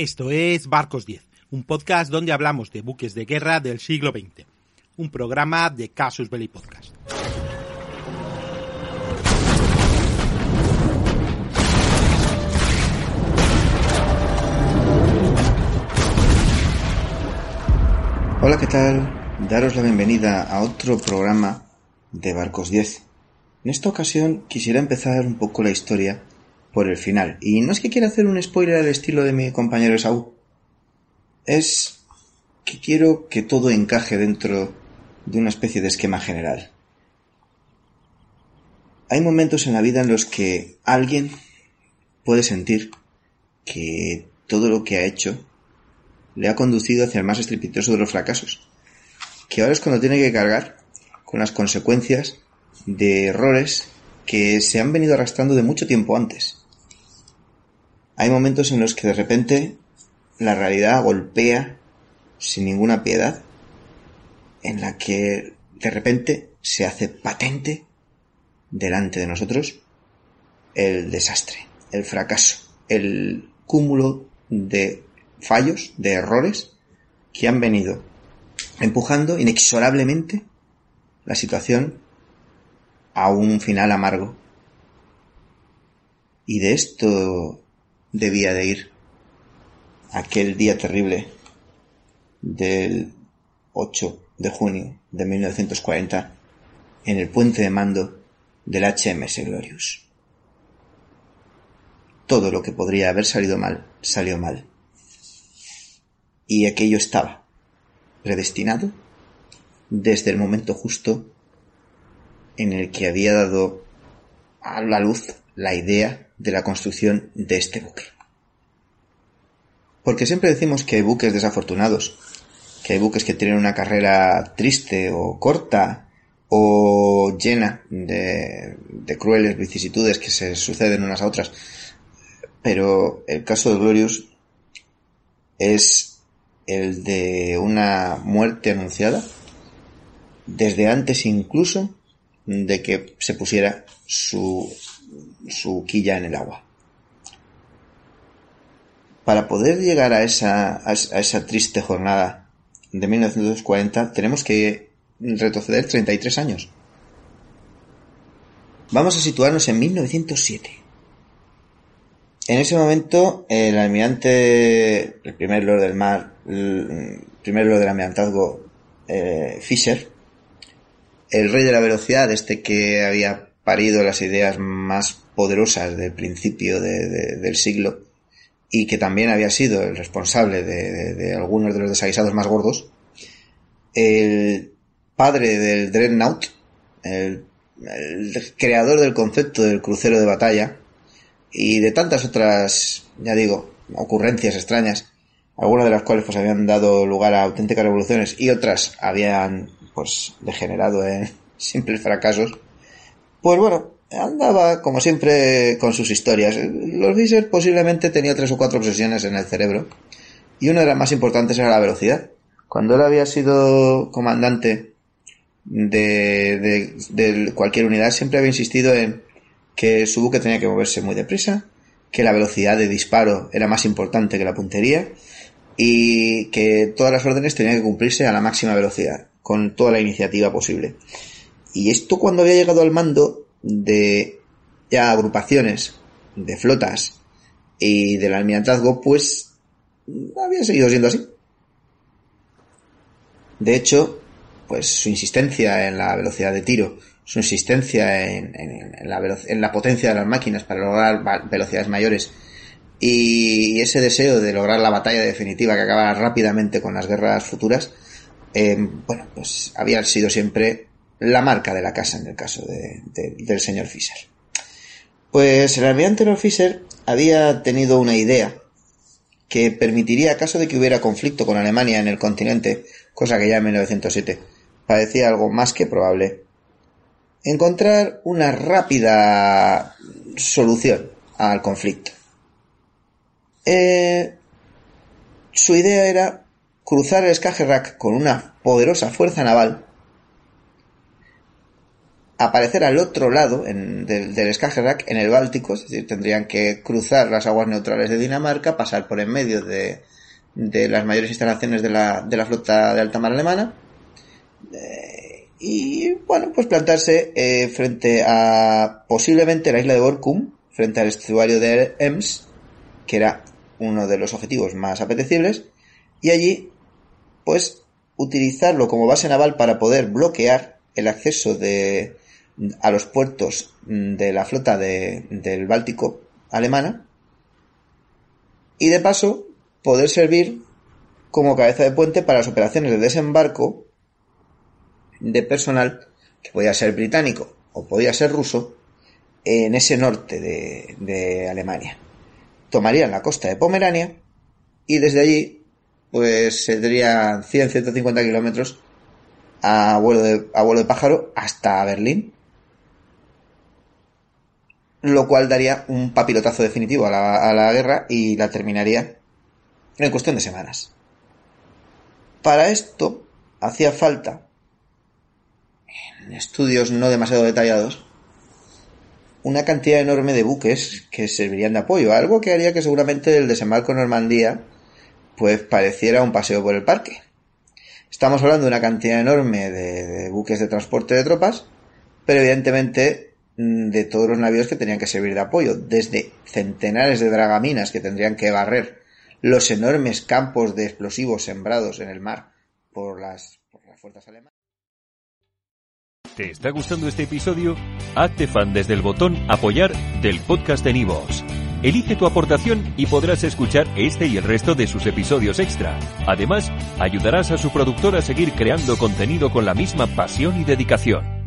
Esto es Barcos 10, un podcast donde hablamos de buques de guerra del siglo XX. Un programa de Casus Belli Podcast. Hola, ¿qué tal? Daros la bienvenida a otro programa de Barcos 10. En esta ocasión quisiera empezar un poco la historia por el final. Y no es que quiera hacer un spoiler al estilo de mi compañero Saúl. Es que quiero que todo encaje dentro de una especie de esquema general. Hay momentos en la vida en los que alguien puede sentir que todo lo que ha hecho le ha conducido hacia el más estrepitoso de los fracasos. Que ahora es cuando tiene que cargar con las consecuencias de errores que se han venido arrastrando de mucho tiempo antes. Hay momentos en los que de repente la realidad golpea sin ninguna piedad, en la que de repente se hace patente delante de nosotros el desastre, el fracaso, el cúmulo de fallos, de errores que han venido empujando inexorablemente la situación a un final amargo. Y de esto debía de ir aquel día terrible del 8 de junio de 1940 en el puente de mando del HMS Glorious. Todo lo que podría haber salido mal, salió mal. Y aquello estaba predestinado desde el momento justo en el que había dado a la luz la idea de la construcción de este buque. Porque siempre decimos que hay buques desafortunados, que hay buques que tienen una carrera triste o corta o llena de, crueles vicisitudes que se suceden unas a otras. Pero el caso de Glorious es el de una muerte anunciada desde antes incluso de que se pusiera su su quilla en el agua. Para poder llegar a esa, a esa triste jornada de 1940 tenemos que retroceder 33 años. Vamos a situarnos en 1907. En ese momento, el almirante, el primer lord del mar, el primer lord del almirantazgo, eh, Fisher, el rey de la velocidad, este que había parido las ideas más poderosas del principio del siglo y que también había sido el responsable de, algunos de los desaguisados más gordos, el padre del Dreadnought, el, el creador del concepto del crucero de batalla y de tantas otras, ya digo, ocurrencias extrañas, algunas de las cuales pues habían dado lugar a auténticas revoluciones y otras habían pues degenerado en simples fracasos, pues bueno, andaba como siempre con sus historias. Los Fisher posiblemente tenía tres o cuatro obsesiones en el cerebro y una de las más importantes era la velocidad. Cuando él había sido comandante de, de, cualquier unidad siempre había insistido en que su buque tenía que moverse muy deprisa, que la velocidad de disparo era más importante que la puntería y que todas las órdenes tenían que cumplirse a la máxima velocidad, con toda la iniciativa posible. Y esto cuando había llegado al mando de ya agrupaciones, de flotas y del almirantazgo, pues había seguido siendo así. De hecho, pues su insistencia en la velocidad de tiro, su insistencia en, la, en la potencia de las máquinas para lograr velocidades mayores y ese deseo de lograr la batalla definitiva que acabara rápidamente con las guerras futuras, eh, bueno, pues había sido siempre la marca de la casa en el caso del señor Fisher. Pues el almirante Fisher había tenido una idea que permitiría, caso de que hubiera conflicto con Alemania en el continente, cosa que ya en 1907 parecía algo más que probable, encontrar una rápida solución al conflicto. Eh, su idea era cruzar el Skagerrak con una poderosa fuerza naval aparecer al otro lado del, del Skagerrak, en el Báltico, es decir, tendrían que cruzar las aguas neutrales de Dinamarca, pasar por en medio de, de las mayores instalaciones de la, de la flota de alta mar alemana, eh, y bueno, pues plantarse eh, frente a posiblemente la isla de Borkum, frente al estuario de Ems, que era uno de los objetivos más apetecibles, y allí, pues, utilizarlo como base naval para poder bloquear el acceso de, a los puertos de la flota de, del Báltico alemana, y de paso poder servir como cabeza de puente para las operaciones de desembarco de personal que podía ser británico o podía ser ruso en ese norte de, Alemania. Tomarían la costa de Pomerania y desde allí pues serían 100-150 kilómetros a vuelo, de, a vuelo de pájaro hasta Berlín, lo cual daría un papilotazo definitivo a la, a la guerra y la terminaría en cuestión de semanas. Para esto hacía falta, en estudios no demasiado detallados, una cantidad enorme de buques que servirían de apoyo, algo que haría que seguramente el desembarco en Normandía pues pareciera un paseo por el parque. Estamos hablando de una cantidad enorme de, buques de transporte de tropas, pero evidentemente de todos los navíos que tenían que servir de apoyo, desde centenares de dragaminas que tendrían que barrer los enormes campos de explosivos sembrados en el mar por las, por las fuerzas alemanas. ¿Te está gustando este episodio? Hazte fan desde el botón Apoyar del podcast de Nivos. Elige tu aportación y podrás escuchar este y el resto de sus episodios extra. Además, ayudarás a su productor a seguir creando contenido con la misma pasión y dedicación.